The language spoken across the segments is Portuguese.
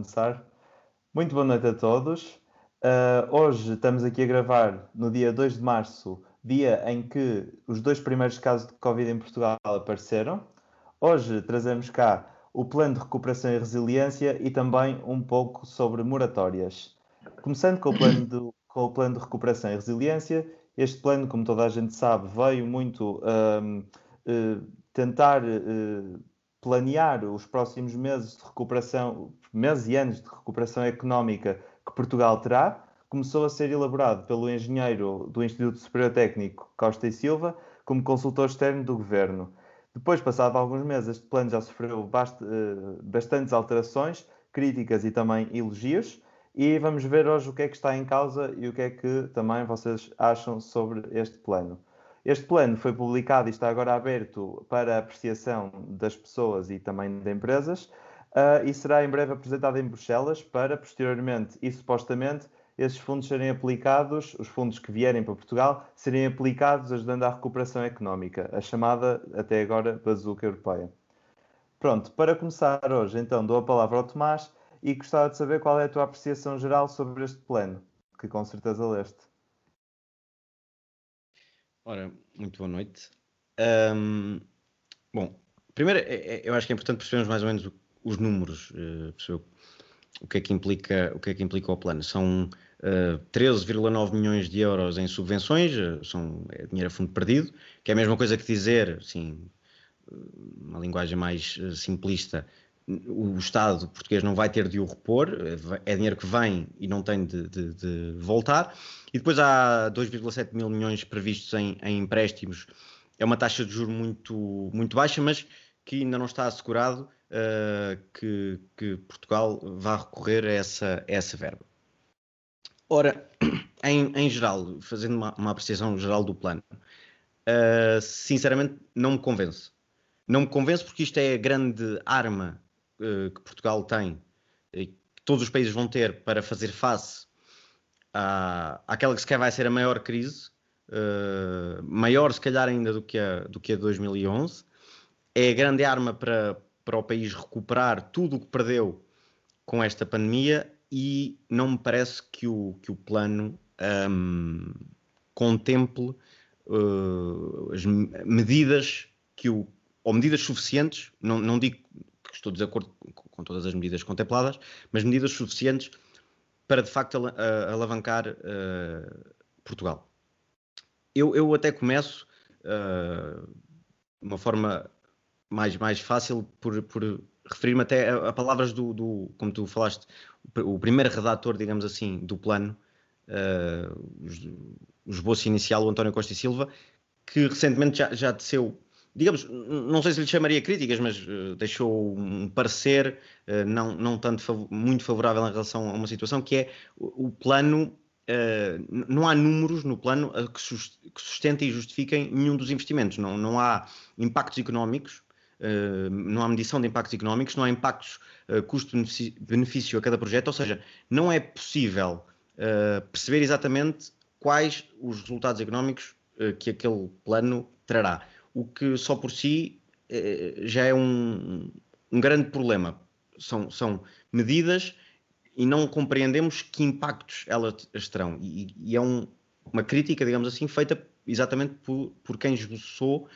começar. Muito boa noite a todos. Uh, hoje estamos aqui a gravar no dia 2 de março, dia em que os dois primeiros casos de Covid em Portugal apareceram. Hoje trazemos cá o plano de recuperação e resiliência e também um pouco sobre moratórias. Começando com o plano de, com o plano de recuperação e resiliência, este plano, como toda a gente sabe, veio muito uh, uh, tentar planear os próximos meses de recuperação, meses e anos de recuperação económica que Portugal terá, começou a ser elaborado pelo engenheiro do Instituto Superior Técnico Costa e Silva como consultor externo do governo. Depois, passado alguns meses, este plano já sofreu bast eh, bastantes alterações, críticas e também elogios. E vamos ver hoje o que é que está em causa e o que é que também vocês acham sobre este plano. Este plano foi publicado e está agora aberto para apreciação das pessoas e também de empresas uh, e será em breve apresentado em Bruxelas para, posteriormente e supostamente, esses fundos serem aplicados, os fundos que vierem para Portugal, serem aplicados ajudando à recuperação económica, a chamada, até agora, bazuca europeia. Pronto, para começar hoje, então, dou a palavra ao Tomás e gostava de saber qual é a tua apreciação geral sobre este plano, que com certeza leste. Ora, muito boa noite. Um, bom, primeiro é, é, eu acho que é importante percebermos mais ou menos os números, uh, o que é que implica o que é que implica o plano. São uh, eh, 13,9 milhões de euros em subvenções, uh, são é dinheiro a fundo perdido, que é a mesma coisa que dizer, assim, uma linguagem mais simplista, o Estado português não vai ter de o repor, é dinheiro que vem e não tem de, de, de voltar. E depois há 2,7 mil milhões previstos em, em, empréstimos. É uma taxa de juros muito, muito baixa, mas que ainda não está assegurado uh, que, que, Portugal vá recorrer a essa, a essa verba. Ora, em, em geral, fazendo uma, uma, apreciação geral do plano, uh, sinceramente não me convence. Não me convence porque isto é a grande arma que Portugal tem, que todos os países vão ter para fazer face à, àquela que se quer vai ser a maior crise, uh, maior se calhar ainda do que a, do que a 2011. É a grande arma para, para o país recuperar tudo o que perdeu com esta pandemia e não me parece que o, que o plano um, contemple uh, as medidas que o, ou medidas suficientes, não, não digo estou de acordo com todas as medidas contempladas, mas medidas suficientes para de facto al alavancar uh, Portugal. Eu, eu, até começo uh, uma forma mais, mais fácil por, por referir-me até a, a palavras do, do, como tu falaste, o, primeiro redator, digamos assim, do plano, uh, o esboço inicial, o António Costa e Silva, que recentemente já, já teceu digamos, não sei se lhe chamaria críticas, mas uh, deixou um parecer uh, não, não tanto fav muito favorável em relação a uma situação que é o, o plano. Uh, não há números no plano que, sustentem e justifiquem nenhum dos investimentos. Não, não há impactos económicos, não há medição de impactos económicos, não há impactos custo-benefício a cada projeto, ou seja, não é possível perceber exatamente quais os resultados económicos que aquele plano trará o que só por si eh, já é um, um grande problema. São, são medidas e não compreendemos que impactos elas terão. E, e é um, uma crítica, digamos assim, feita exatamente por, por quem esboçou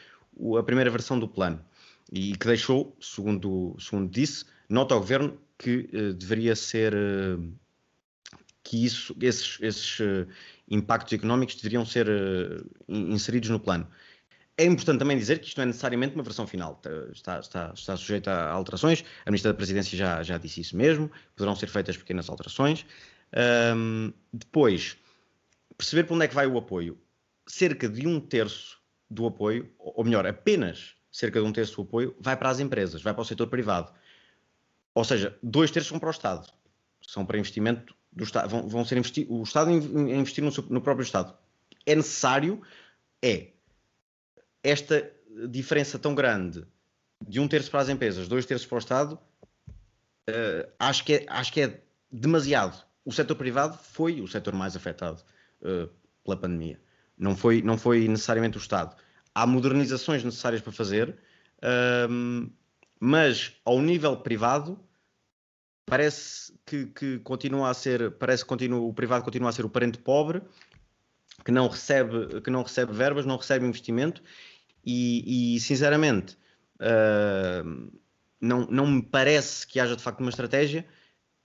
a primeira versão do plano e que deixou, segundo, segundo disse, nota ao governo que uh, deveria ser uh, que isso, esses, esses uh, impactos económicos deveriam ser inseridos no plano. É importante também dizer que isto não é necessariamente uma versão final, está, está, está sujeita a alterações, a Ministra da Presidência já, já disse isso mesmo, poderão ser feitas pequenas alterações. Um, depois, perceber para onde é que vai o apoio. Cerca de um terço do apoio, ou melhor, apenas cerca de um terço do apoio, vai para as empresas, vai para o setor privado. Ou seja, dois terços são para o Estado, são para investimento do Estado, vão, vão ser investi o Estado investir no, no próprio Estado. É necessário, é esta diferença tão grande de um terço para as empresas, dois terços para o Estado, uh, acho, que é, acho que é demasiado. O setor privado foi o setor mais afetado uh, pela pandemia. Não foi, não foi necessariamente o Estado. Há modernizações necessárias para fazer, uh, mas ao nível privado, parece que, que, continua a ser, parece que continua, o privado continua a ser o parente pobre, que não recebe, que não recebe verbas, não recebe investimento e, e sinceramente uh, não, não me parece que haja de facto uma estratégia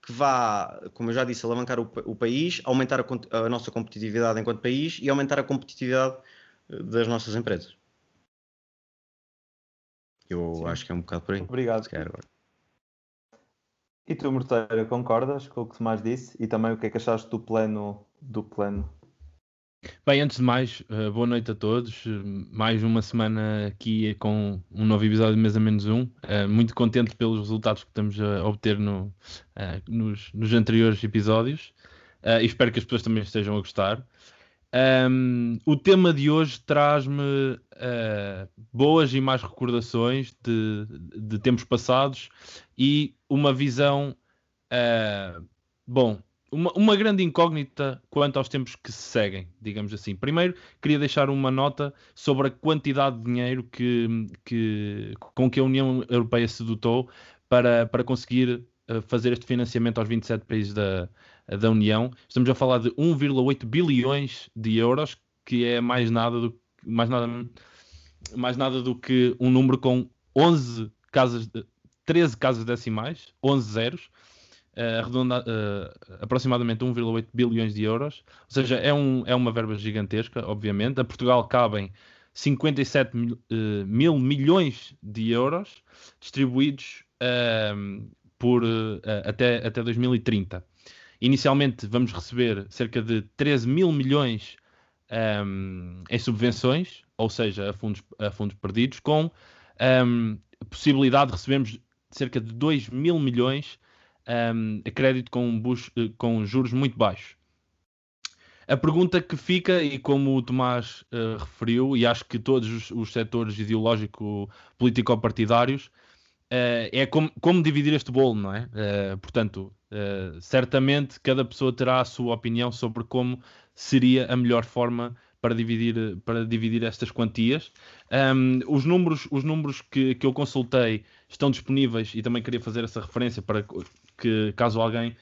que vá, como eu já disse, alavancar o, o país, aumentar a, a, nossa competitividade enquanto país e aumentar a competitividade eh, das nossas empresas. Eu Sim. acho que é um bocado por aí. Obrigado. E tu, Morteira, concordas com o que Tomás disse? E também o que é que achaste do plano, do plano Bem, antes de mais, uh, boa noite a todos. mais uma semana aqui com um novo episódio de Mesa Menos Um. Uh, muito contente pelos resultados que estamos a obter no, uh, nos, nos, anteriores episódios e espero que as pessoas também estejam a gostar. Um, o tema de hoje traz-me boas e mais recordações de, de tempos passados e uma visão. bom, uma, uma, grande incógnita quanto aos tempos que se seguem, digamos assim. Primeiro, queria deixar uma nota sobre a quantidade de dinheiro que, que, com que a União Europeia se dotou para, para conseguir uh, fazer este financiamento aos 27 países da, da União. Estamos a falar de 1,8 bilhões de euros, que é mais nada do, mais nada, mais nada do que um número com 11 casas, 13 casas decimais, 11 zeros uh, arredonda, uh, aproximadamente 1,8 bilhões de euros, ou seja, é, um, é uma verba gigantesca, obviamente. A Portugal cabem 57 mil, uh, mil milhões de euros distribuídos ehm, por, até, até 2030. Inicialmente vamos receber cerca de 13 mil milhões um, ehm, em subvenções, ou seja, a fundos, a fundos perdidos, com um, ehm, possibilidade de recebermos cerca de 2 mil milhões um, crédito com, eh, com juros muito baixos. A pergunta que fica, e como o Tomás uh, referiu, e acho que todos os, os setores ideológico-político-partidários, uh, é como, como, dividir este bolo, não é? Uh, portanto, certamente cada pessoa terá a sua opinião sobre como seria a melhor forma para dividir, para dividir estas quantias. Um, os números, os números que, que eu consultei estão disponíveis e também queria fazer essa referência para que caso alguém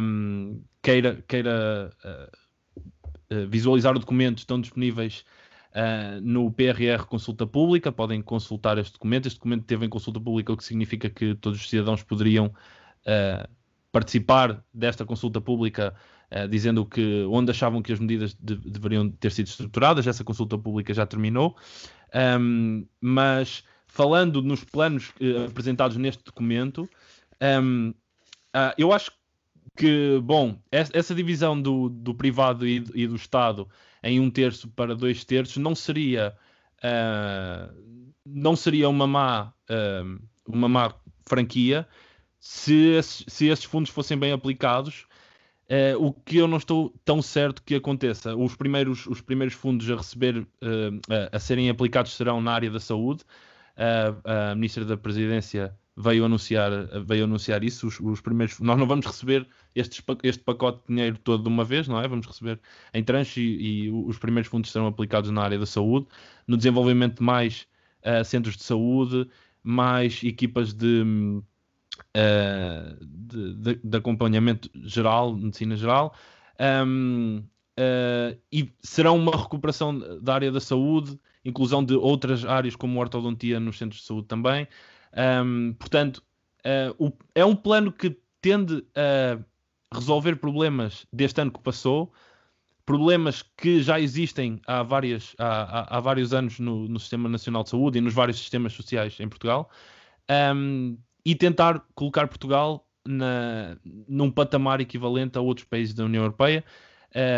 um, queira, queira uh, visualizar o documento, estão disponíveis uh, no PRR Consulta Pública, podem consultar este documento. Este documento teve em consulta pública, o que significa que todos os cidadãos poderiam uh, participar desta consulta pública dizendo que onde achavam que as medidas de, deveriam ter sido estruturadas. Essa consulta pública já terminou, um, mas falando nos planos apresentados neste documento, um, Uh, eu acho que, bom, essa divisão do, do privado e, e, do Estado em um terço para dois terços não seria, uh, não seria uma má, uh, uma má franquia se, se esses fundos fossem bem aplicados. Uh, o que eu não estou tão certo que aconteça. Os primeiros, os primeiros fundos a receber, a, serem aplicados serão na área da saúde. A Ministra da Presidência veio anunciar, veio anunciar isso. Os, os, primeiros, nós não vamos receber este este pacote de dinheiro todo de uma vez, não é? Vamos receber em tranche e, e os primeiros fundos serão aplicados na área da saúde, no desenvolvimento de mais uh, centros de saúde, mais equipas de, uh, de, de, de, acompanhamento geral, medicina geral. Um, uh, e será uma recuperação da área da saúde, inclusão de outras áreas como ortodontia nos centros de saúde também. Um, portanto, uh, o, é um plano que tende a resolver problemas deste ano que passou, problemas que já existem há, várias, há, há, há vários anos no, no, Sistema Nacional de Saúde e nos vários sistemas sociais em Portugal, um, e tentar colocar Portugal na, num patamar equivalente a outros países da União Europeia,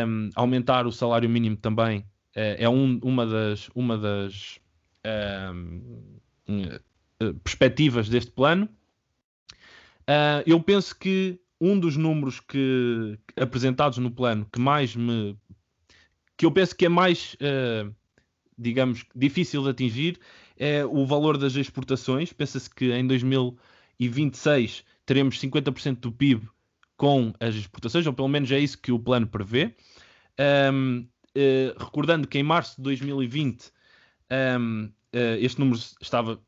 um, aumentar o salário mínimo também uh, é um, uma das, uma das eh, perspectivas deste plano. Uh, eu penso que um dos números que apresentados no plano que mais me que eu penso que é mais uh, digamos difícil de atingir é o valor das exportações. Pensa-se que em 2026 teremos 50% do PIB com as exportações, ou pelo menos é isso que o plano prevê. Um, uh, recordando que em março de 2020 um, este número estava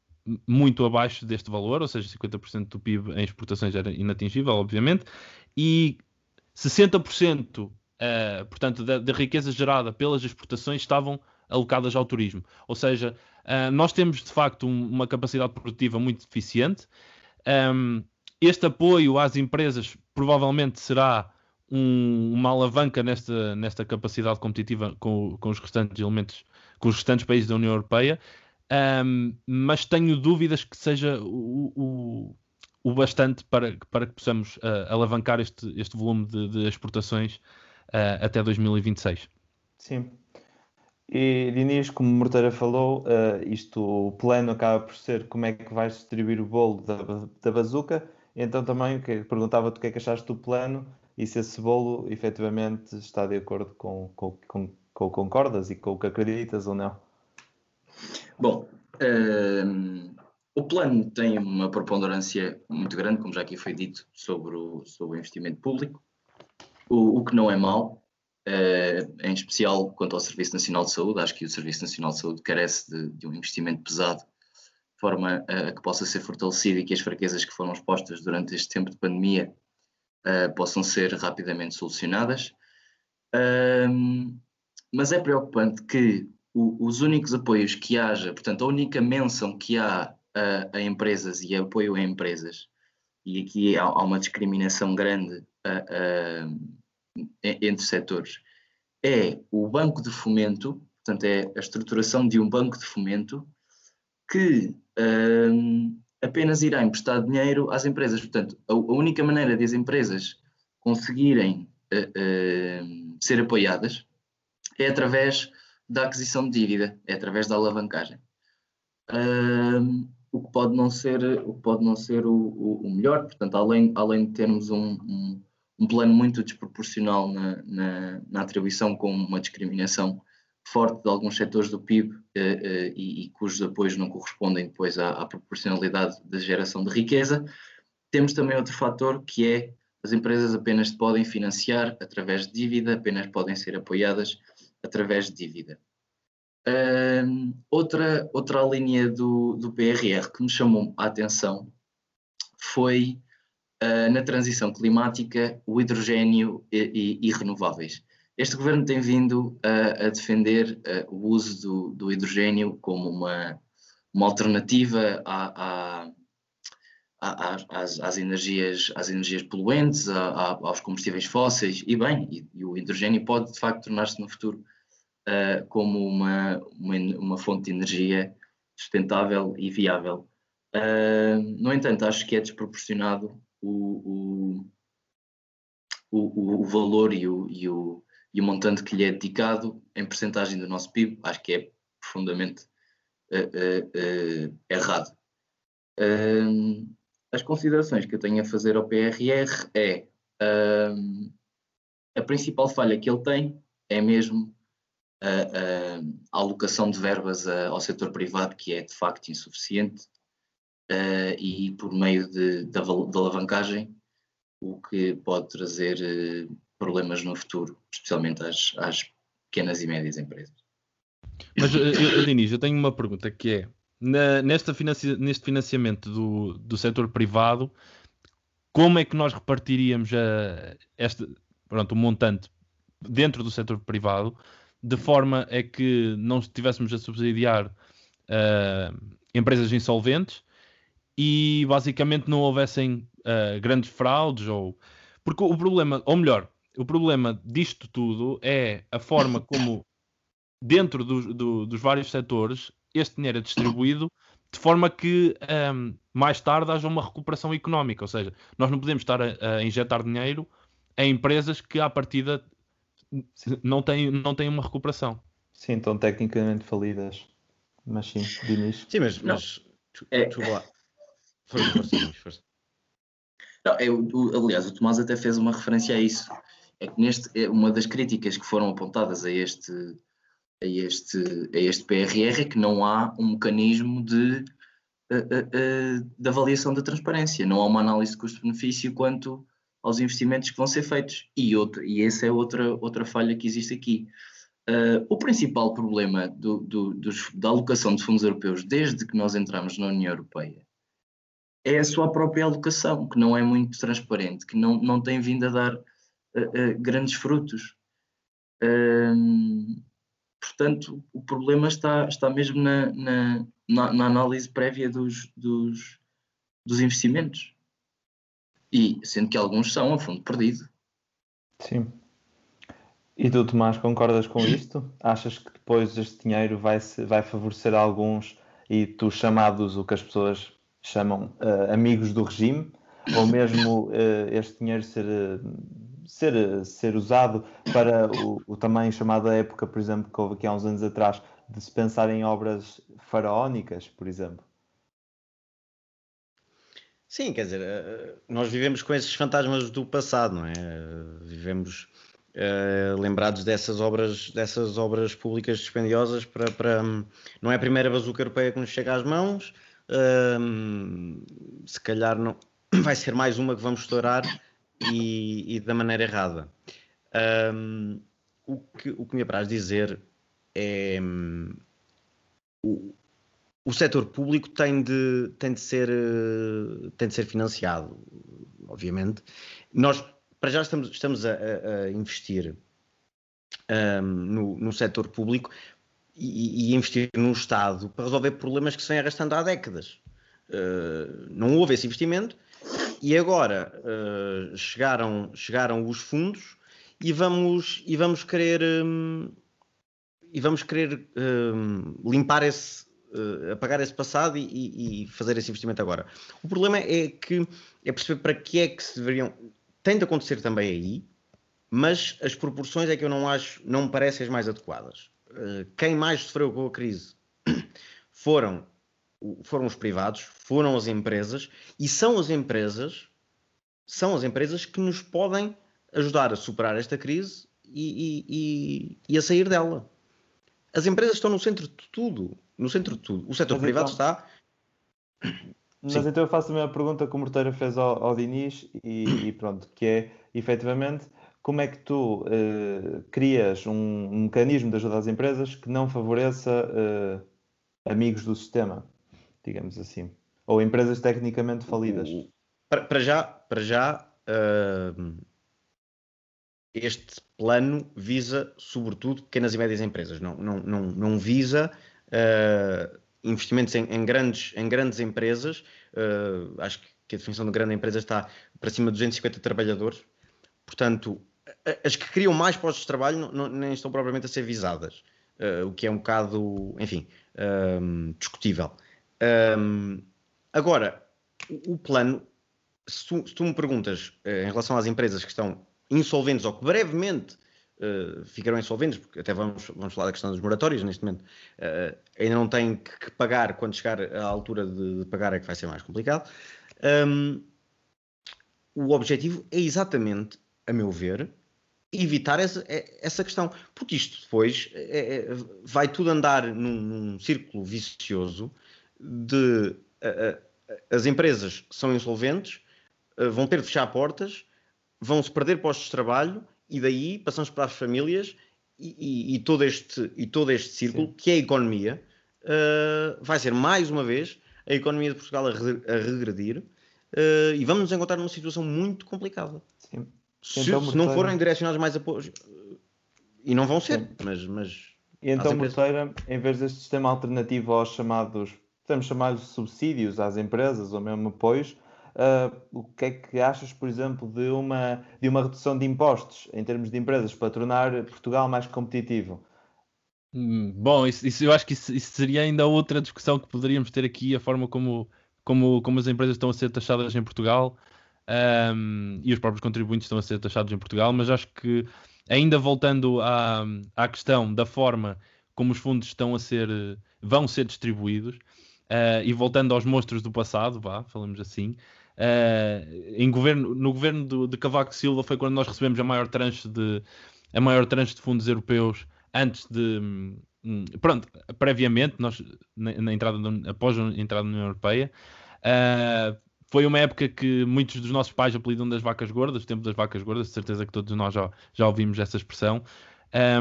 muito abaixo deste valor, ou seja, 50% do PIB em exportações era inatingível, obviamente, e 60%, uh, portanto, da, da, riqueza gerada pelas exportações estavam alocadas ao turismo. Ou seja, uh, nós temos de facto um, uma capacidade produtiva muito deficiente. Um, este apoio às empresas provavelmente será um, uma alavanca nesta, nesta capacidade competitiva com, com, os restantes elementos, com os restantes países da União Europeia, um, mas tenho dúvidas que seja o, o, o bastante para, para que possamos uh, alavancar este, este volume de, de exportações uh, até 2026. Sim. E Diniz, como o Morteira falou, uh, isto, o plano acaba por ser como é que vais distribuir o bolo da, da bazuca. Então também perguntava-te o que é que achaste do plano e se esse bolo efetivamente está de acordo com, com, com, com o que concordas e com o que acreditas ou não. Bom, uh, o plano tem uma preponderância muito grande, como já aqui foi dito, sobre o, sobre o investimento público, o, o que não é mau, uh, em especial quanto ao Serviço Nacional de Saúde. Acho que o Serviço Nacional de Saúde carece de, de um investimento pesado, forma a, que possa ser fortalecido e que as fraquezas que foram expostas durante este tempo de pandemia uh, possam ser rapidamente solucionadas. Uh, mas é preocupante que o, os únicos apoios que haja, portanto, a única menção que há a, a empresas e a apoio a empresas, e aqui há, há uma discriminação grande entre setores, é o banco de fomento, portanto, é a estruturação de um banco de fomento que apenas irá emprestar dinheiro às empresas. Portanto, a, a única maneira de as empresas conseguirem uh, uh, ser apoiadas é através da aquisição de dívida, é através da alavancagem. Uh, o que pode não ser, o, pode não ser o, o, o melhor, portanto, além, além de termos um, um, um plano muito desproporcional na, na, na, atribuição com uma discriminação forte de alguns setores do PIB eh, eh, e, e, cujos apoios não correspondem depois à, à, proporcionalidade da geração de riqueza, temos também outro fator que é as empresas apenas podem financiar através de dívida, apenas podem ser apoiadas através de dívida. Uh, outra, outra linha do, do PRR que me chamou a atenção foi uh, na transição climática o hidrogênio e, e, e renováveis. Este governo tem vindo a, a defender uh, o uso do, do, hidrogênio como uma, uma alternativa à, à, às, às, energias, às energias poluentes, aos combustíveis fósseis, e bem, e, e o hidrogênio pode de facto tornar-se no futuro uh, como uma, uma, uma, fonte de energia sustentável e viável. Uh, no entanto, acho que é desproporcionado o, o, o, o valor e o, e, o, e o montante que lhe é dedicado em percentagem do nosso PIB. Acho que é profundamente uh, errado. As considerações que eu tenho a fazer ao PRR é a principal falha que ele tem é mesmo a, a, alocação de verbas a, ao setor privado, que é de facto insuficiente, uh, e por meio de, de, de, alavancagem, o que pode trazer uh, problemas no futuro, especialmente às, às pequenas e médias empresas. Mas, uh, Diniz, eu tenho uma pergunta que é, na, nesta financi neste financiamento do, do setor privado, como é que nós repartiríamos a, este, pronto, o montante dentro do setor privado, de forma a que não estivéssemos a subsidiar uh, empresas insolventes e basicamente não houvessem uh, grandes fraudes ou porque o problema, ou melhor, o problema disto tudo é a forma como dentro do, do, dos vários setores este dinheiro é distribuído de forma que um, mais tarde haja uma recuperação económica. Ou seja, nós não podemos estar a, a injetar dinheiro em empresas que à partida não têm, não têm uma recuperação. Sim, estão tecnicamente falidas. Mas sim, Dinis. Sim, mas, mas é... lá. Força, força, força. Não, é, o, aliás, o Tomás até fez uma referência a isso. É que neste, é uma das críticas que foram apontadas a este, a este, a este PRR é que não há um mecanismo de, uh, uh, de avaliação da transparência, não há uma análise de custo-benefício quanto aos investimentos que vão ser feitos. E, outra, e essa é outra, outra falha que existe aqui. Uh, o principal problema do, do, dos, da alocação de fundos europeus desde que nós entramos na União Europeia é a sua própria alocação, que não é muito transparente, que não, não tem vindo a dar uh, uh, grandes frutos. portanto, o problema está, está mesmo na, na, na, na análise prévia dos, dos, dos investimentos. E sendo que alguns são a fundo perdido. Sim. E tu, Tomás, concordas com isto? Achas que depois este dinheiro vai, vai favorecer alguns e tu chamados o que as pessoas chamam uh, amigos do regime? Ou mesmo uh, este dinheiro ser, ser, ser usado para o, o também chamada época, por exemplo, que houve aqui há uns anos atrás, de se pensar em obras faraónicas, por exemplo? Sim, quer dizer, eh, nós vivemos com esses fantasmas do passado, não é? Vivemos uh, lembrados dessas obras, dessas obras públicas dispendiosas para, para não é a primeira bazuca europeia que nos chega às mãos, uh, se calhar não vai ser mais uma que vamos estourar e, e da maneira errada. Um, o, que, o que me apraz dizer é um, o setor público tem de, tem de, ser, eh, tem de ser financiado, obviamente. Nós, para já, estamos, estamos a, a investir um, no, no setor público e, e, investir no Estado para resolver problemas que se vêm arrastando há décadas. Uh, não houve esse investimento e agora uh, chegaram, chegaram os fundos e vamos, e vamos querer, um, e vamos querer um, limpar esse, uh, apagar esse passado e, e, fazer esse investimento agora. O problema é que é perceber para que é que se deveriam. Tem de acontecer também aí, mas as proporções é que eu não acho, não me parecem as mais adequadas. Uh, quem mais sofreu com a crise foram, foram os privados, foram as empresas, e são as empresas, são as empresas que nos podem ajudar a superar esta crise e, e, e, a sair dela. As empresas estão no centro de tudo no centro de tudo. O setor mas privado então, está. Mas Sim. então eu faço a mesma pergunta que o Morteira fez ao, ao Diniz e, e, pronto, que é efetivamente como é que tu uh, crias um, um, mecanismo de ajuda às empresas que não favoreça uh, amigos do sistema, digamos assim, ou empresas tecnicamente falidas? Para, para já, para já uh, este plano visa sobretudo pequenas e médias empresas, não, não, não, não visa uh, investimentos em, em, grandes, em grandes empresas. Uh, acho que a definição de grande empresa está para cima de 250 trabalhadores. Portanto, as que criam mais postos de trabalho não, não, nem estão propriamente a ser visadas, uh, o que é um bocado, enfim, um, discutível. Um, agora, o, plano, se tu, se tu, me perguntas em relação às empresas que estão insolventes ou que brevemente uh, ficarão insolventes, porque até vamos, vamos falar da questão dos moratórios neste momento, uh, ainda não têm que, pagar, quando chegar à altura de, de, pagar é que vai ser mais complicado. Um, o objetivo é exatamente, a meu ver, evitar essa, essa questão, porque isto depois é, é, vai tudo andar num, num círculo vicioso de as empresas são insolventes, vão ter de fechar portas, vão-se perder postos de trabalho e daí passamos para as famílias e, e, e todo, este, e todo este círculo, Sim. que é a economia, uh, vai ser mais uma vez a economia de Portugal a, re, a regredir uh, e vamos nos encontrar numa situação muito complicada. Sim. Se, então, se não forem direcionados mais apoios, e não vão ser, Sim. mas, mas. E então, Morteira, em vez deste sistema alternativo aos chamados, podemos chamar de subsídios às empresas ou mesmo apoios, Uh, o que é que achas, por exemplo, de uma, de uma redução de impostos em termos de empresas para tornar Portugal mais competitivo? Hum, bom, isso, isso, eu acho que isso, isso, seria ainda outra discussão que poderíamos ter aqui, a forma como, como, como as empresas estão a ser taxadas em Portugal um, e os próprios contribuintes estão a ser taxados em Portugal, mas acho que ainda voltando à, à questão da forma como os fundos estão a ser, vão ser distribuídos, uh, e voltando aos monstros do passado, vá, falamos assim, Uh, em governo, no governo do, de Cavaco Silva foi quando nós recebemos a maior tranche de, a maior tranche de fundos europeus antes de. Hum, pronto, previamente, nós, na, na entrada, após a entrada na União Europeia. Uh, foi uma época que muitos dos nossos pais apelidam das vacas gordas, o tempo das vacas gordas, de certeza que todos nós já, já ouvimos essa expressão.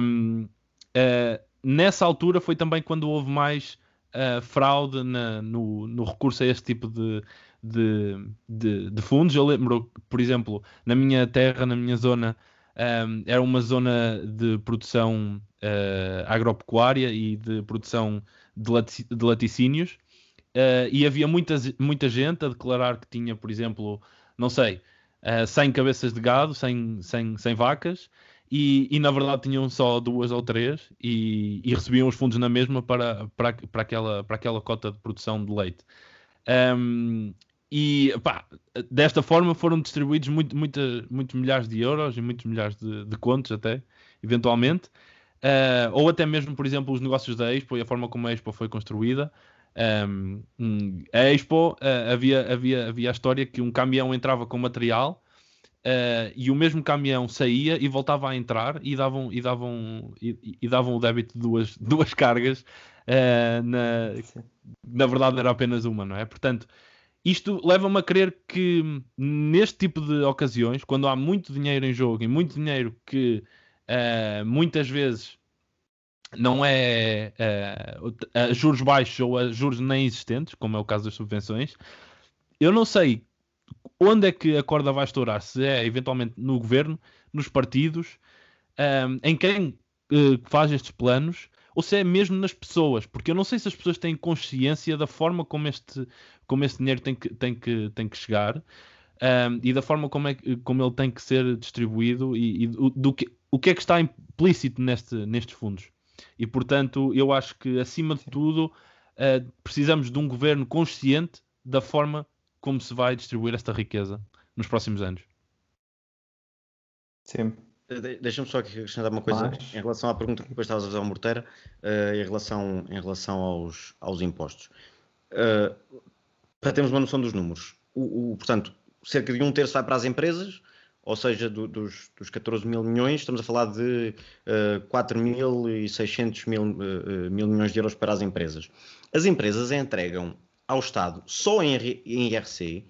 Um, uh, nessa altura foi também quando houve mais uh, fraude na, no, no, recurso a este tipo de, de, de, de, fundos. Eu lembro, por exemplo, na minha terra, na minha zona, um, era uma zona de produção uh, agropecuária e de produção de, lati de laticínios. Uh, e havia muita, muita gente a declarar que tinha, por exemplo, não sei, uh, 100 cabeças de gado, 100, 100, 100 vacas, e, e, na verdade tinham só duas ou três e, e, recebiam os fundos na mesma para, para, para, aquela, para aquela cota de produção de leite. Um, e pá, desta forma foram distribuídos muito, muita, muitos milhares de euros e muitos milhares de, de contos até, eventualmente. Uh, ou até mesmo, por exemplo, os negócios da Expo e a forma como a Expo foi construída. Um, a Expo uh, havia, havia, havia a história que um caminhão entrava com material uh, e o mesmo caminhão saía e voltava a entrar e davam, e davam, e, e davam o débito de duas, duas cargas. na, na verdade, era apenas uma, não é? Portanto, isto leva-me a crer que neste tipo de ocasiões, quando há muito dinheiro em jogo e muito dinheiro que uh, muitas vezes não é uh, a juros baixos ou a juros nem existentes, como é o caso das subvenções, eu não sei onde é que a corda vai estourar, se é eventualmente no governo, nos partidos, um, em quem uh, faz estes planos, ou se é mesmo nas pessoas, porque eu não sei se as pessoas têm consciência da forma como este, como este dinheiro tem que, tem que, tem que chegar um, e da forma como, é, como ele tem que ser distribuído e, e do, do, que, o que é que está implícito neste, nestes fundos. E portanto, eu acho que acima de tudo uh, precisamos de um governo consciente da forma como se vai distribuir esta riqueza nos próximos anos. Sim. Deixa-me só aqui acrescentar uma coisa Mas... em relação à pergunta que depois estavas a fazer ao Morteira, uh, em relação, em relação aos, aos impostos. Uh, para termos uma noção dos números. O, o, portanto, cerca de um terço vai para as empresas, ou seja, do, dos, dos 14 mil milhões, estamos a falar de uh, 4.600 mil, uh, mil milhões de euros para as empresas. As empresas entregam ao Estado, só em, em IRC,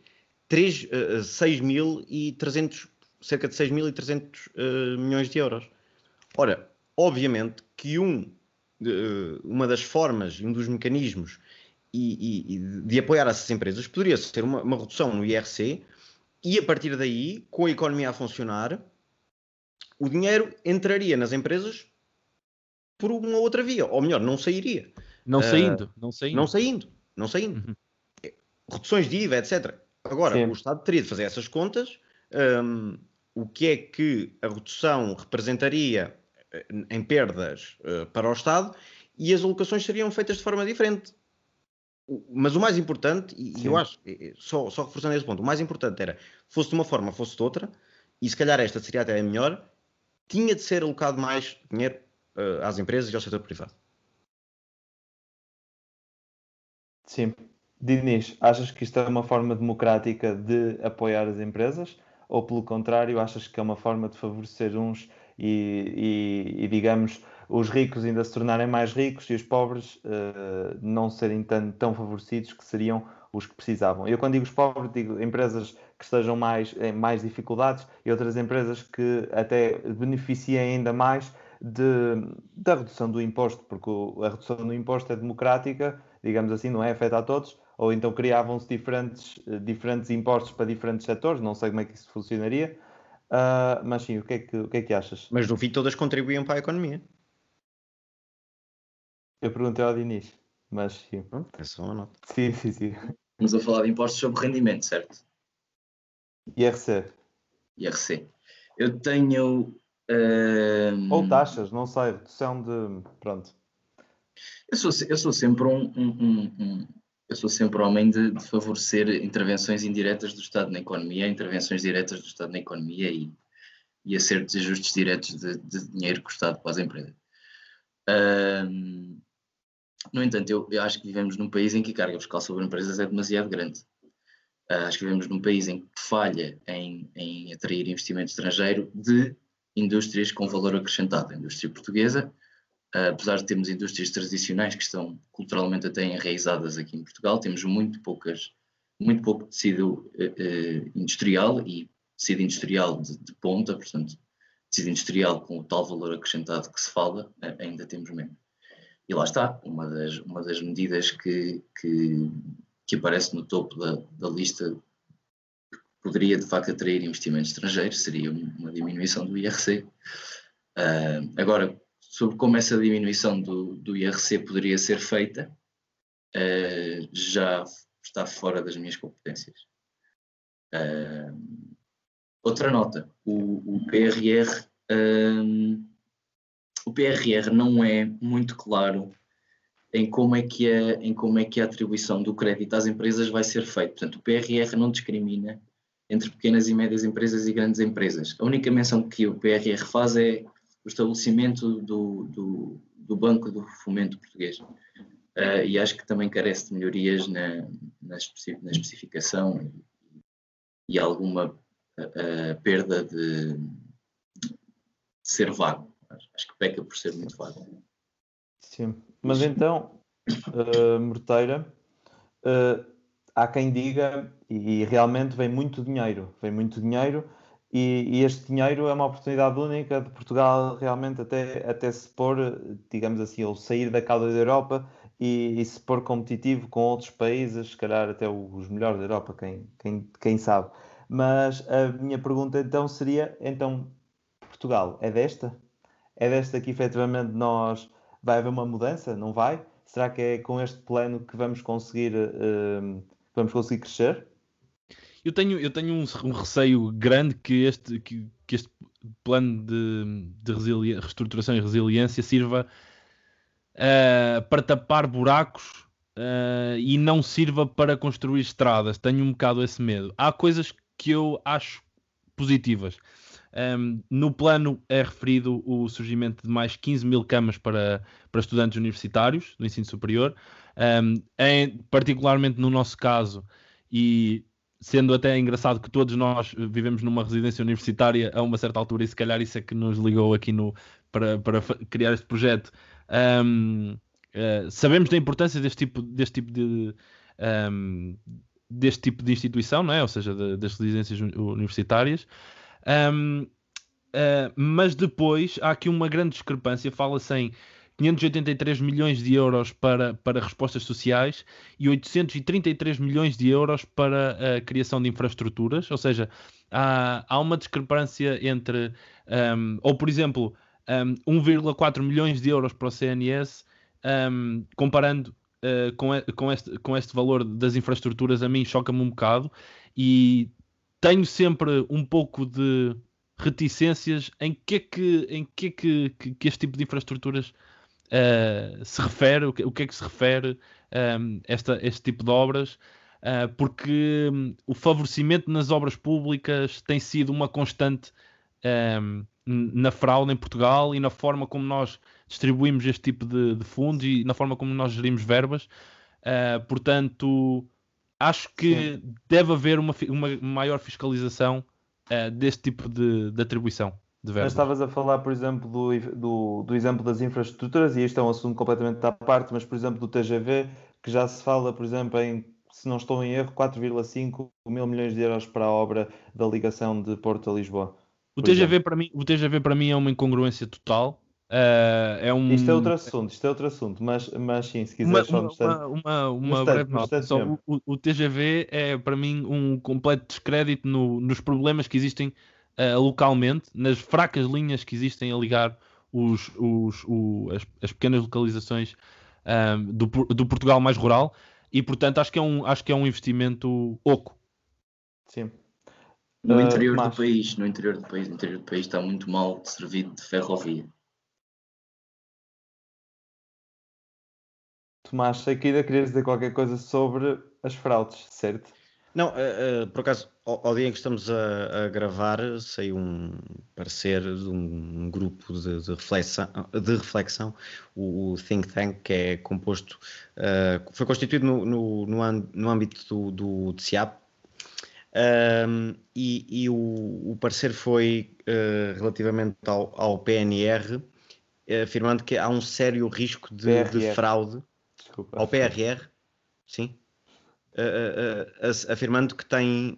3, uh, 6.300, cerca de 6.300 uh, milhões de euros. Ora, obviamente que um, uh, uma das formas, um dos mecanismos e, e, de apoiar essas empresas poderia ser uma, uma, redução no IRC e a partir daí, com a economia a funcionar, o dinheiro entraria nas empresas por uma outra via, ou melhor, não sairia. Não saindo, uh, não saindo. Não saindo, não saindo. Uhum. Reduções de IVA, etc. Agora, Sim. o Estado teria de fazer essas contas. Um, o que é que a redução representaria eh, em perdas uh, para o Estado e as alocações seriam feitas de forma diferente mas o mais importante, e Sim. eu acho, só, só reforçando esse ponto, o mais importante era, fosse de uma forma, fosse de outra, e se calhar esta seria até a melhor, tinha de ser alocado mais dinheiro uh, às empresas e ao setor privado. Sim. Diniz, achas que isto é uma forma democrática de apoiar as empresas? Ou, pelo contrário, achas que é uma forma de favorecer uns e, e, e digamos, os ricos ainda se tornarem mais ricos e os pobres uh, não serem tão, tão favorecidos que seriam os que precisavam. Eu quando digo os pobres, digo empresas que estejam mais, em mais dificuldades e outras empresas que até beneficiem ainda mais de, da redução do imposto, porque a redução do imposto é democrática, digamos assim, não é afeta a todos, ou então criavam-se diferentes, eh, diferentes impostos para diferentes setores, não sei como é que isso funcionaria, uh, mas sim, o que, é que, o que é que achas? Mas no fim todas contribuíam para a economia. Eu perguntei ao Diniz, mas sim. É só uma nota. Sim, sim, sim. Estamos a falar de impostos sobre rendimento, certo? IRC. IRC. Eu tenho. Uh... Ou taxas, não sei, redução de. Pronto. Eu sou, eu sou sempre um, um, um, eu sou sempre homem de, de, favorecer intervenções indiretas do Estado na economia, intervenções diretas do Estado na economia e, e acertos e ajustes diretos de, de dinheiro que o Estado para as empresas. Uh, no entanto, eu, eu, acho que vivemos num país em que a carga fiscal sobre empresas é demasiado grande. Uh, acho que vivemos num país em que falha em, em atrair investimento estrangeiro de indústrias com valor acrescentado. A indústria portuguesa, apesar de termos indústrias tradicionais que estão culturalmente até enraizadas aqui em Portugal, temos muito poucas, muito pouco tecido uh, industrial e tecido industrial de, de ponta, portanto, tecido industrial com o tal valor acrescentado que se fala, ainda temos menos. E lá está, uma das, uma das medidas que, que, que aparece no topo da, da lista que poderia de facto atrair investimentos estrangeiros seria uma diminuição do IRC. Uh, agora, sobre como essa diminuição do, do IRC poderia ser feita, uh, já está fora das minhas competências. Uh, outra nota, o, o PRR um, o PRR não é muito claro em como é que a, em como é que a atribuição do crédito às empresas vai ser feita. Portanto, o PRR não discrimina entre pequenas e médias empresas e grandes empresas. A única menção que o PRR faz é o estabelecimento do, do, do Banco do Fomento Português. Uh, e acho que também carece de melhorias na, na, na especificação e, alguma uh, perda de, ser vago. Acho que peca por ser muito vago. Sim, mas então, uh, Morteira, uh, há quem diga, e, realmente vem muito dinheiro, vem muito dinheiro, e, e, este dinheiro é uma oportunidade única de Portugal realmente até, até se pôr, digamos assim, ou sair da cauda da Europa e, e, se pôr competitivo com outros países, se calhar até os melhores da Europa, quem, quem, quem sabe. Mas a minha pergunta então seria, então, Portugal é desta? É desta que efetivamente nós vai haver uma mudança? Não vai? Será que é com este plano que vamos conseguir, uh, vamos conseguir crescer? Eu tenho, eu tenho um, um receio grande que este, que, que este plano de, de reestruturação e resiliência sirva uh, para tapar buracos uh, e não sirva para construir estradas. Tenho um bocado esse medo. Há coisas que eu acho positivas. Um, no plano é referido o surgimento de mais 15 mil camas para, para estudantes universitários do ensino superior, um, em, particularmente no nosso caso, e sendo até engraçado que todos nós vivemos numa residência universitária a uma certa altura, e se calhar isso é que nos ligou aqui no, para, para criar este projeto. Um, uh, eh, sabemos da importância deste tipo, deste tipo de. Um, deste tipo de instituição, não é? ou seja, de, das residências universitárias, um, uh, ah, mas depois há aqui uma grande discrepância. Fala-se em 583 milhões de euros para, para respostas sociais e 833 milhões de euros para a criação de infraestruturas. Ou seja, há, há uma discrepância entre, um, ou por exemplo, um, 1,4 milhões de euros para o CNS, um, comparando uh, com, com, este, com este valor das infraestruturas, a mim choca-me um bocado. E tenho sempre um pouco de reticências em que é que, em que, é que, que, que este tipo de infraestruturas uh, se refere, o que, o que, é que se refere um, ehm, esta, este tipo de obras, uh, porque um, o favorecimento nas obras públicas tem sido uma constante um, ehm, na fraude em Portugal e na forma como nós distribuímos este tipo de, de fundos e na forma como nós gerimos verbas. Uh, portanto, acho que Sim. deve haver uma, uma maior fiscalização uh, deste tipo de, de atribuição. De Mas estavas a falar, por exemplo, do, do, do, exemplo das infraestruturas, e este é um assunto completamente à parte, mas, por exemplo, do TGV, que já se fala, por exemplo, em, se não estou em erro, 4,5 mil milhões de euros para a obra da ligação de Porto a Lisboa. O TGV, para mim, o TGV para mim é uma incongruência total. Uh, é um... Isto é outro assunto, isto é outro assunto, mas, mas sim, se quiseres uma, uma, uma, uma breve nota. Só, o, o, TGV é para mim um completo descrédito no, nos problemas que existem uh, localmente, nas fracas linhas que existem a ligar os, os, o, as, as, pequenas localizações ah, do, do Portugal mais rural e portanto acho que é um, acho que é um investimento oco. Sim. No interior do país, no interior do país, no interior do país está muito mal servido de ferrovia. Tomás, sei que ainda querias dizer qualquer coisa sobre as fraudes, certo? Não, uh, uh, por acaso, ao, ao, dia em que estamos a, a, gravar, saiu um parecer de um, um grupo de, de, reflexão, de reflexão, o, o, Think Tank, que é composto, uh, foi constituído no, no, no, no âmbito do, do DCAP, um, e, e o, o, parecer foi relativamente ao, ao, PNR, afirmando que há um sério risco de, de fraude Desculpa. Ao PRR, sim. Uh, uh, afirmando que, tem,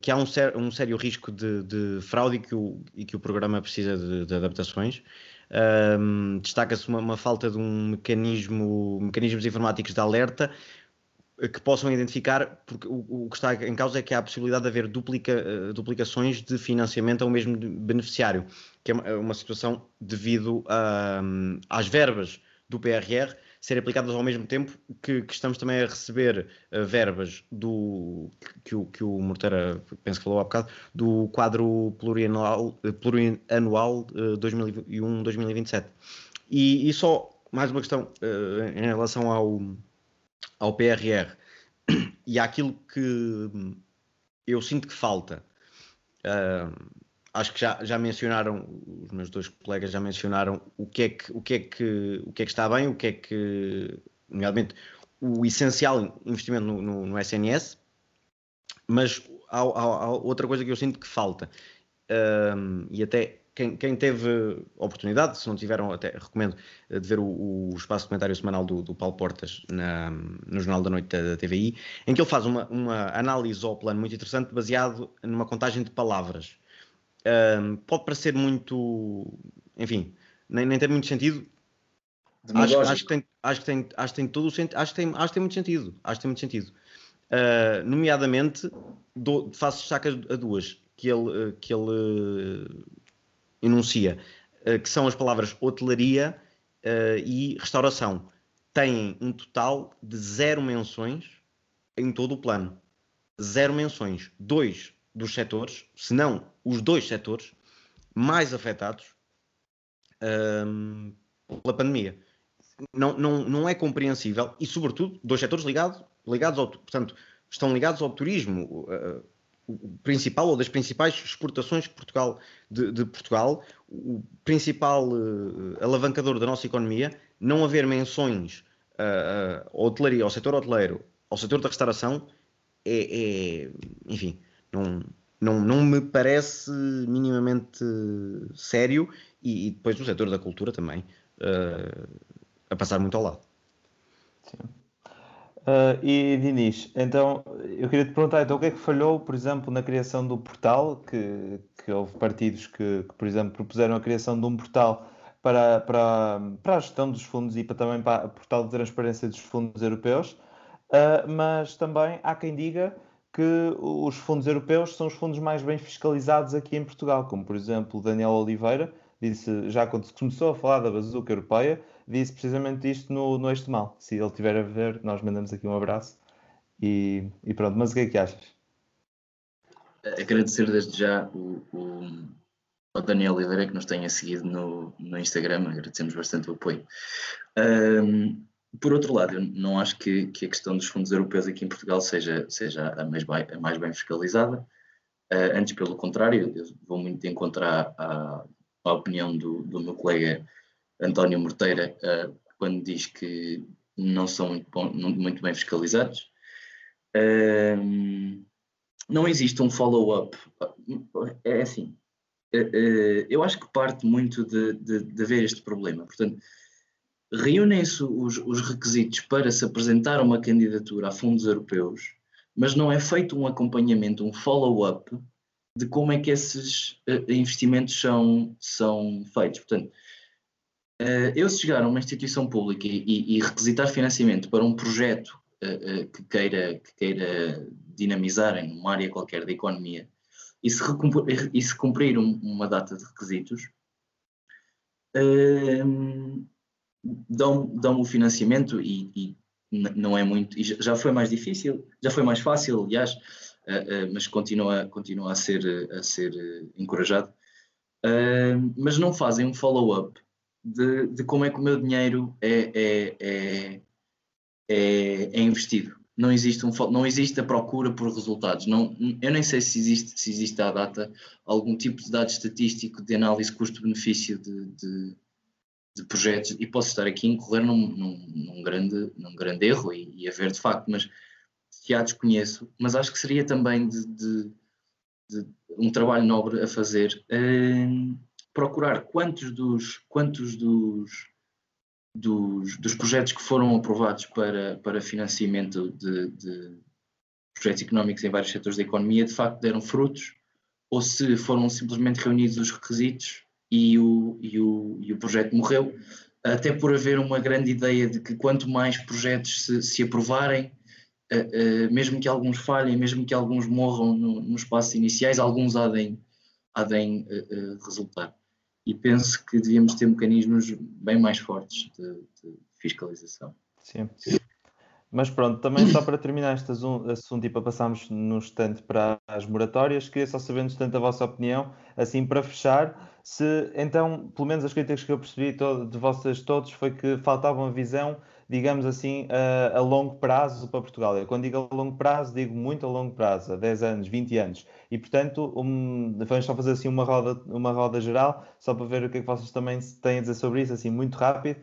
que há um, ser, um sério risco de, de fraude e que, o, e que o programa precisa de, de adaptações. Um, Destaca-se uma, uma, falta de um mecanismo, mecanismos informáticos de alerta que possam identificar, porque o, o, que está em causa é que há a possibilidade de haver duplica, duplicações de financiamento ao mesmo beneficiário, que é uma, é uma situação devido a, às verbas do PRR serem aplicadas ao mesmo tempo que, que estamos também a receber uh, verbas do que, o, que o Morteira penso que falou há bocado, do quadro plurianual, uh, plurianual uh, 2021-2027. E, e, só mais uma questão uh, em relação ao, ao PRR e àquilo que eu sinto que falta. Uh, acho que já, já mencionaram, os meus dois colegas já mencionaram o que é que, o que, é que, o que, é que está bem, o que é que, nomeadamente, o essencial investimento no, no, no SNS, mas há, há, há, outra coisa que eu sinto que falta, um, e até quem, quem, teve oportunidade, se não tiveram, até recomendo de ver o, o espaço comentário semanal do, do Paulo Portas na, no Jornal da Noite da, da TVI, em que ele faz uma, uma análise ao plano muito interessante baseado numa contagem de palavras um, pode parecer muito, enfim, nem, nem tem muito sentido. Acho, acho, que tem, acho, que tem, acho que tem todo o sentido, acho que tem, acho que tem muito sentido, acho que tem muito sentido. Uh, nomeadamente, do, faço destaque a duas que ele, que ele uh, enuncia, uh, que são as palavras hotelaria e restauração. Têm um total de zero menções em todo o plano. Zero menções. Dois dos setores, se não os dois setores mais afetados um, pela pandemia. Não, não, não é compreensível e, sobretudo, dois setores ligados, ligados ao, portanto, estão ligados ao turismo, uh, o principal ou das principais exportações de Portugal, de, de Portugal, o principal uh, alavancador da nossa economia, não haver menções uh, uh, hotelaria, ao setor hoteleiro, ao setor da restauração, é, é enfim, não, não, não me parece minimamente sério e, e depois o setor da cultura também uh, a passar muito ao lado. Sim. Uh, e Dinis, então eu queria te perguntar então, o que é que falhou, por exemplo, na criação do portal, que, que houve partidos que, que, por exemplo, propuseram a criação de um portal para, para, para a gestão dos fundos e para, também para o portal de transparência dos fundos europeus, uh, mas também há quem diga que os fundos europeus são os fundos mais bem fiscalizados aqui em Portugal, como por exemplo Daniel Oliveira disse, já quando se começou a falar da bazuca europeia, disse precisamente isto no, no Este Mal. Se ele estiver a ver, nós mandamos aqui um abraço e, e, pronto. Mas o que é que achas? Agradecer desde já o, o, ao Daniel Oliveira que nos tenha seguido no, no Instagram, agradecemos bastante o apoio. Um, por outro lado, eu não acho que, que, a questão dos fundos europeus aqui em Portugal seja, seja a, mais bem, a mais bem fiscalizada. Uh, antes, pelo contrário, eu vou muito encontrar a, opinião do, do, meu colega António Morteira, uh, quando diz que não são muito, bom, muito bem fiscalizados. Uh, não existe um follow-up. É assim, eu acho que parte muito de, de, de haver este problema. Portanto, reúnem-se os, os, requisitos para se apresentar uma candidatura a fundos europeus, mas não é feito um acompanhamento, um follow-up de como é que esses uh, investimentos são, são feitos. Portanto, uh, eu se chegar a uma instituição pública e, e, requisitar financiamento para um projeto uh, que, queira, que queira dinamizar em uma área qualquer da economia, e se, e se cumprir um, uma data de requisitos, dão, dão o financiamento e, e não é muito, já foi mais difícil, já foi mais fácil, aliás, uh, uh, mas continua, continua a ser, a ser uh, encorajado. mas não fazem um follow-up de, de, como é que o meu dinheiro é, é, é, é, é investido. Não existe, um, não existe a procura por resultados. Não, eu nem sei se existe, se existe à data algum tipo de dado estatístico de análise custo-benefício de, de de projetos e posso estar aqui a incorrer num, num, num, grande, num grande erro e, e haver de facto, mas que há desconheço, mas acho que seria também de, de, de um trabalho nobre a fazer uh, procurar quantos dos quantos dos, dos, dos projetos que foram aprovados para, para financiamento de, de, projetos económicos em vários setores da economia de facto deram frutos ou se foram simplesmente reunidos os requisitos e o, e o, e o projeto morreu, até por haver uma grande ideia de que quanto mais projetos se, se aprovarem, uh, uh, mesmo que alguns falhem, mesmo que alguns morram no, nos passos iniciais, alguns há de, há de uh, resultar. E penso que devíamos ter mecanismos bem mais fortes de, de fiscalização. Sim. Mas pronto, também só para terminar este assunto e para passarmos no instante para as moratórias, queria só saber no instante a vossa opinião, assim para fechar, se então, pelo menos as críticas que eu percebi de vocês todos foi que faltava uma visão, digamos assim, a, a, longo prazo para Portugal. Eu, quando digo a longo prazo, digo muito a longo prazo, a 10 anos, 20 anos. E portanto, um, vamos só fazer assim uma roda, uma roda geral, só para ver o que é que vocês também têm a dizer sobre isso, assim muito rápido.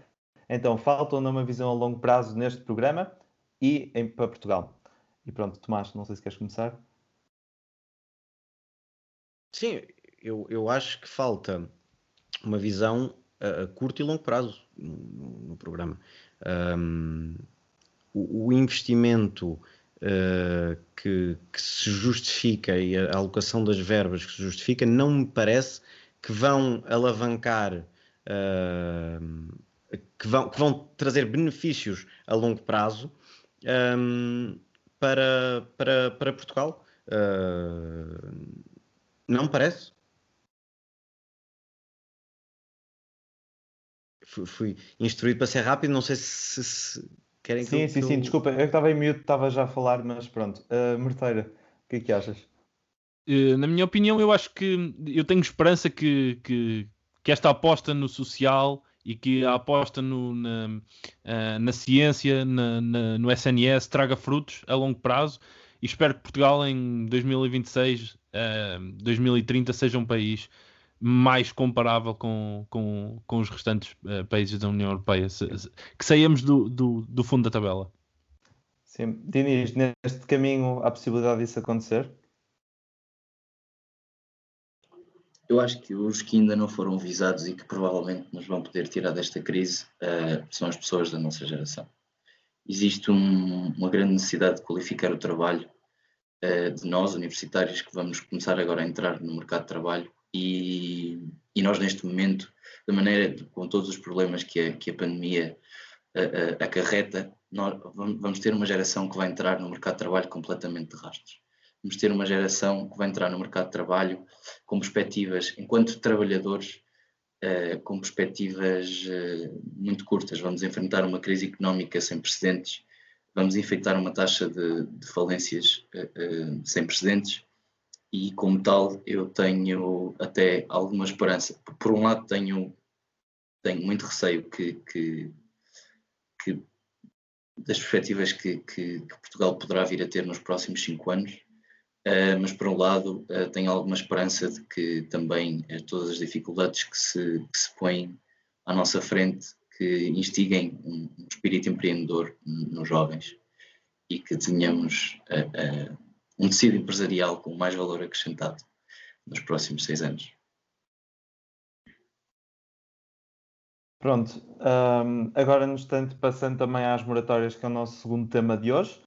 Então, falta uma visão a longo prazo neste programa e em, para Portugal. E pronto, Tomás, não sei se queres começar. Sim, eu, eu acho que falta uma visão a, a curto e longo prazo no, no programa. Um, o, o, investimento uh, que, que, se justifica e a alocação das verbas que se justifica não me parece que vão alavancar, uh, que, vão, que vão trazer benefícios a longo prazo um, para, para, para Portugal. Uh, não parece? Fui, fui, instruído para ser rápido, não sei se, se querem sim, que Sim, sim, sim, desculpa, eu estava em mute, estava já a falar, mas pronto. Uh, Merteira, o que é que achas? Uh, na minha opinião, eu acho que eu tenho esperança que, que, que esta aposta no social e que a aposta no, na, uh, na ciência, na, na, no SNS, traga frutos a longo prazo e espero que Portugal em 2026, uh, 2030 seja um país mais comparável com, com, com os restantes uh, países da União Europeia, que saímos do, do, do, fundo da tabela. Sim, Diniz, neste caminho há possibilidade disso acontecer? Eu acho que os que ainda não foram visados e que provavelmente nos vão poder tirar desta crise uh, são as pessoas da nossa geração. Existe um, uma grande necessidade de qualificar o trabalho uh, de nós, universitários, que vamos começar agora a entrar no mercado de trabalho e, e nós, neste momento, da maneira, com todos os problemas que a, que a pandemia uh, acarreta, nós vamos ter uma geração que vai entrar no mercado de trabalho completamente de rastros vamos ter uma geração que vai entrar no mercado de trabalho com perspectivas, enquanto trabalhadores, uh, com perspectivas uh, muito curtas. Vamos enfrentar uma crise económica sem precedentes, vamos enfrentar uma taxa de, de falências uh, sem precedentes e, como tal, eu tenho até alguma esperança. Por um lado, tenho, tenho muito receio que, que, que das perspectivas que, que, que, Portugal poderá vir a ter nos próximos cinco anos, mas por um lado uh, tenho alguma esperança de que também uh, todas as dificuldades que se, que se põem à nossa frente que instiguem um, um espírito empreendedor nos jovens e que tenhamos um tecido empresarial com mais valor acrescentado nos próximos seis anos. Pronto, um, agora no instante passando também às moratórias que é o nosso segundo tema de hoje.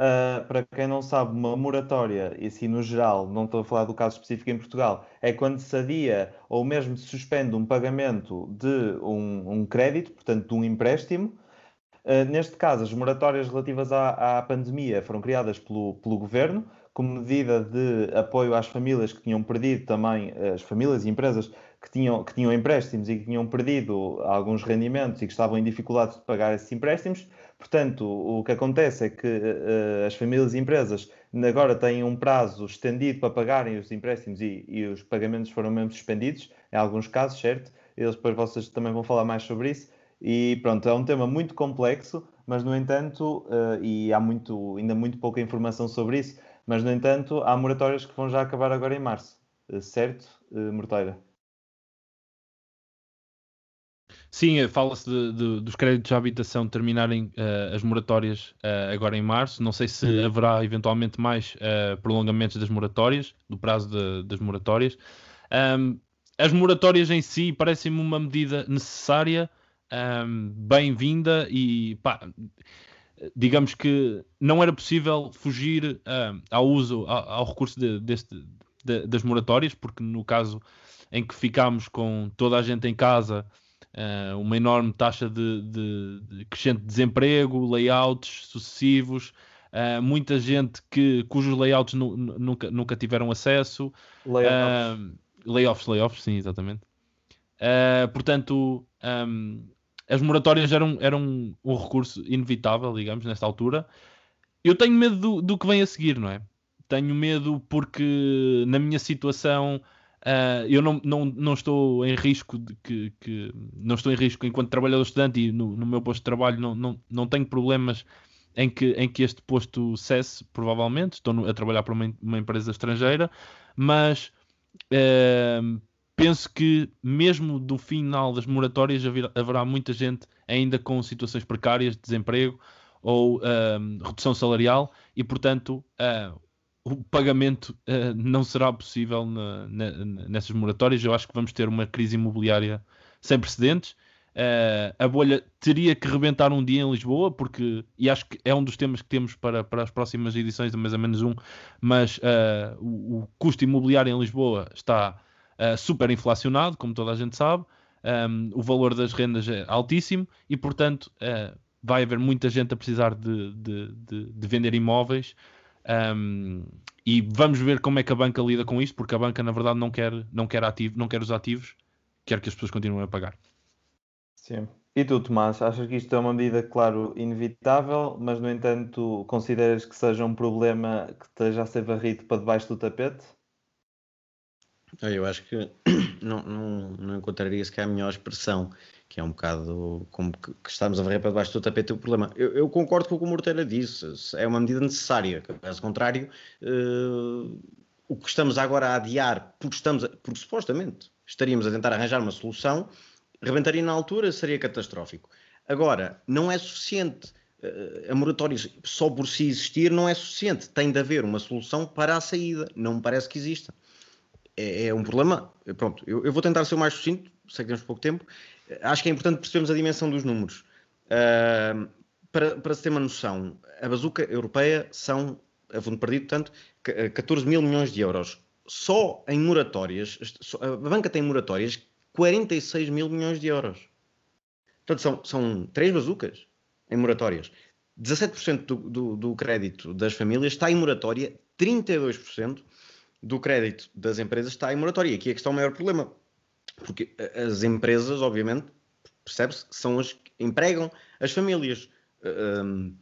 Uh, para quem não sabe, uma moratória, e assim no geral, não estou a falar do caso específico em Portugal, é quando se adia ou mesmo se suspende um pagamento de um, um crédito, portanto de um empréstimo. Uh, neste caso, as moratórias relativas à, à pandemia foram criadas pelo, pelo governo como medida de apoio às famílias que tinham perdido também, as famílias e empresas que tinham, que tinham empréstimos e que tinham perdido alguns rendimentos e que estavam em dificuldades de pagar esses empréstimos. Portanto, o que acontece é que uh, as famílias e empresas agora têm um prazo estendido para pagarem os empréstimos e, e, os pagamentos foram mesmo suspendidos, em alguns casos, certo? Eles depois vocês também vão falar mais sobre isso. E pronto, é um tema muito complexo, mas no entanto, uh, e há muito, ainda muito pouca informação sobre isso, mas no entanto, há moratórias que vão já acabar agora em março, uh, certo, uh, Morteira? Sim, eh, fala-se dos créditos de habitação terminarem uh, as moratórias uh, agora em março. Não sei se uhum. haverá eventualmente mais uh, prolongamentos das moratórias, do prazo de, das moratórias. Um, as moratórias em si parecem-me uma medida necessária, um, bem-vinda e pá, digamos que não era possível fugir ao uso, ao, ao recurso de, deste, de, das moratórias, porque no caso em que ficámos com toda a gente em casa, uh, uma enorme taxa de, de, de, crescente desemprego, layouts sucessivos, uh, muita gente que, cujos layouts nu, nunca, nunca tiveram acesso. Layoffs. layoffs, layoffs, sim, exatamente. portanto, um, as moratórias eram, eram um recurso inevitável, digamos, nesta altura. Eu tenho medo do, do que vem a seguir, não é? Tenho medo porque na minha situação uh, eu não, não, não estou em risco de que, que, não estou em risco enquanto trabalhador estudante e no, no meu posto de trabalho não, não, não tenho problemas em que, em que este posto cesse, provavelmente. Estou no, a trabalhar para uma, uma, empresa estrangeira, mas uh, penso que mesmo do final das moratórias haverá muita gente ainda com situações precárias de desemprego ou uh, redução salarial e, portanto, o pagamento uh, não será possível na, na, nessas moratórias. Eu acho que vamos ter uma crise imobiliária sem precedentes. a bolha teria que rebentar um dia em Lisboa, porque, e acho que é um dos temas que temos para, para as próximas edições, de mais ou menos um, mas o, o custo imobiliário em Lisboa está uh, super inflacionado, como toda a gente sabe, um, o valor das rendas é altíssimo e, portanto, uh, vai haver muita gente a precisar de, de, de, de vender imóveis. Um, e vamos ver como é que a banca lida com isto, porque a banca, na verdade, não quer, não quer, ativo, não quer os ativos, quer que as pessoas continuem a pagar. Sim. E tu, Tomás, achas que isto é uma medida, claro, inevitável, mas, no entanto, consideras que seja um problema que esteja a ser varrido para debaixo do tapete? Eu acho que não, não, não encontraria sequer a melhor expressão, que é um bocado como que, que estamos a varrer para debaixo do tapete o problema. Eu, eu, concordo com o que o Morteira disse, é uma medida necessária, caso contrário, uh, o que estamos agora a adiar, porque, estamos a, porque supostamente estaríamos a tentar arranjar uma solução, rebentaria na altura, seria catastrófico. Agora, não é suficiente uh, a moratória só por si existir não é suficiente. Tem de haver uma solução para a saída. Não me parece que exista é, é um problema. Pronto, eu, eu, vou tentar ser o mais sucinto, sei que temos pouco tempo. Acho que é importante percebermos a dimensão dos números. Uh, para, para se ter uma noção, a bazuca europeia são, a fundo perdido, portanto, 14 mil milhões de euros. Só em moratórias, a banca tem moratórias 46 mil milhões de euros. Portanto, são, são três bazucas em moratórias. 17% do, do, do crédito das famílias está em moratória, 32% do crédito das empresas está em moratória. Aqui é que está o maior problema. Porque as empresas, obviamente, percebe-se, são as que empregam as famílias. Um,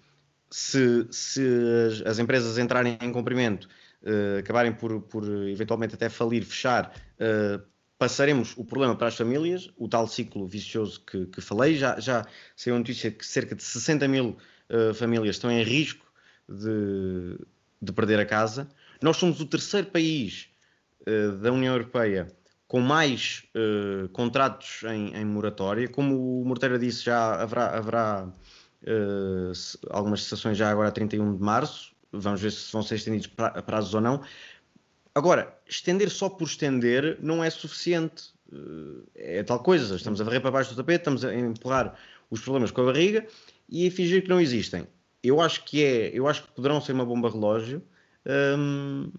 se, se as, as, empresas entrarem em cumprimento, uh, acabarem por, por eventualmente até falir, fechar, uh, passaremos o problema para as famílias, o tal ciclo vicioso que, que falei. Já, já saiu a notícia que cerca de 60 mil uh, famílias estão em risco de, de perder a casa. Nós somos o terceiro país da União Europeia com mais uh, contratos em, em, moratória. Como o Morteira disse, já haverá, haverá uh, algumas sessões já agora a 31 de março. Vamos ver se vão ser estendidos pra, prazos ou não. Agora, estender só por estender não é suficiente. é tal coisa. Estamos a varrer para baixo do tapete, estamos a empurrar os problemas com a barriga e a fingir que não existem. Eu acho que é, eu acho que poderão ser uma bomba relógio um,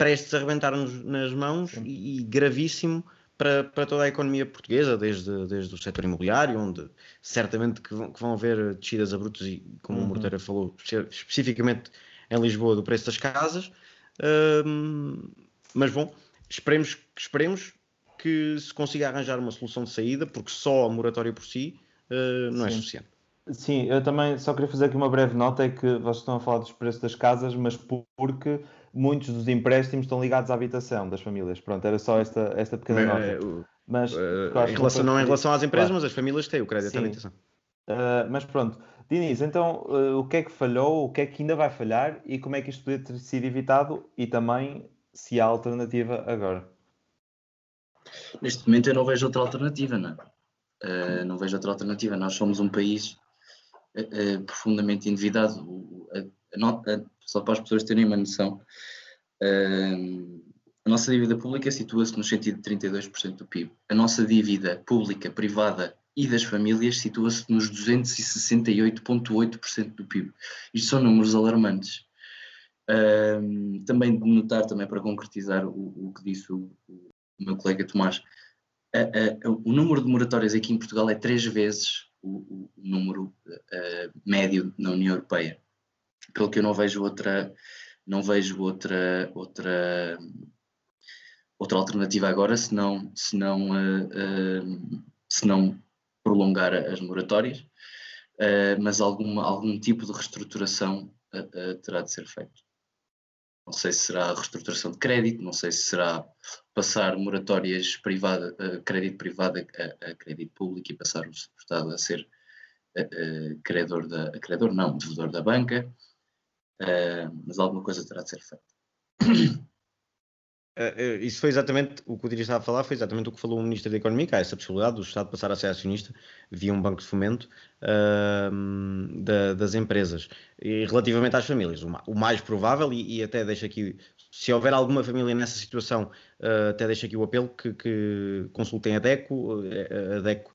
prestes a arrebentar-nos nas mãos e, e, gravíssimo para, para toda a economia portuguesa, desde, desde o setor imobiliário, onde certamente que vão, que vão haver descidas abruptas e, como uhum. o Morteira falou, especificamente em Lisboa, do preço das casas. Um, mas bom, esperemos, esperemos que se consiga arranjar uma solução de saída, porque só a moratória por si uh, não é Sim. é suficiente. Sim, eu também só queria fazer aqui uma breve nota, é que vocês estão a falar dos preços das casas, mas porque muitos dos empréstimos estão ligados à habitação das famílias. Pronto, era só esta, esta pequena nota. É, mas, uh, em relação, não em relação às empresas, claro. mas as famílias têm o crédito Sim. à habitação. Uh, mas pronto, Diniz, então uh, o que é que falhou, o que é que ainda vai falhar e como é que isto poderia ter sido evitado e também se há alternativa agora? Neste momento eu não vejo outra alternativa, não. Uh, não vejo outra alternativa. Nós somos um país uh, profundamente endividado. Só para as pessoas terem uma noção, uh, a nossa dívida pública situa-se no sentido de 32% do PIB. A nossa dívida pública privada e das famílias situa-se nos 268,8% do PIB. Isto são números alarmantes. Um, também de notar, também para concretizar o, o que disse o, o, meu colega Tomás, a, a, o número de moratórias aqui em Portugal é três vezes o, número uh, médio na União Europeia. Pelo que eu não vejo outra, não vejo outra, outra, outra alternativa agora, senão, senão, uh, uh, senão prolongar as moratórias, mas alguma, algum tipo de reestruturação terá de ser feito. Não sei se será reestruturação de crédito, não sei se será passar moratórias privada, uh, crédito privado a, a, crédito público e passar o Estado a ser uh, credor da, credor não, devedor da banca, uh, mas alguma coisa terá de ser feita. Uh, isso foi exatamente o que o Diri estava a falar, foi exatamente o que falou o Ministro da Economia, há essa possibilidade do Estado passar a ser acionista via um banco de fomento uh, da, das empresas. E relativamente às famílias, o mais provável, e, e, até deixo aqui, se houver alguma família nessa situação, uh, até deixo aqui o apelo que, que, consultem a DECO. A DECO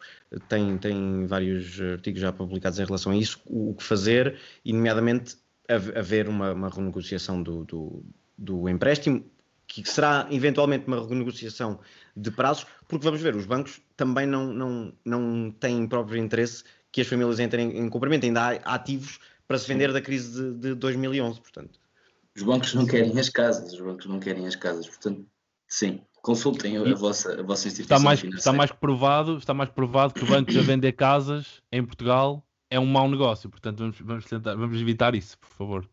tem, tem vários artigos já publicados em relação a isso, o, o que fazer, e nomeadamente haver uma, uma renegociação do, do, do empréstimo que será eventualmente uma renegociação de prazos, porque vamos ver, os bancos também não, não, não têm próprio interesse que as famílias entrem em cumprimento, ainda há ativos para se vender da crise de, de 2011, portanto. Os bancos não querem as casas, os bancos não querem as casas, portanto, sim, consultem a, vossa, a vossa instituição está mais, Está mais, provado, está mais provado que bancos a vender casas em Portugal é um mau negócio, portanto vamos, vamos, tentar, vamos evitar isso, por favor.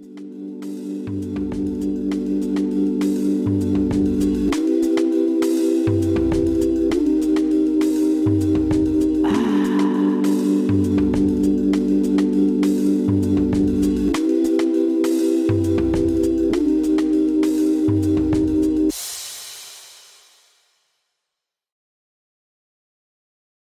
Thank you.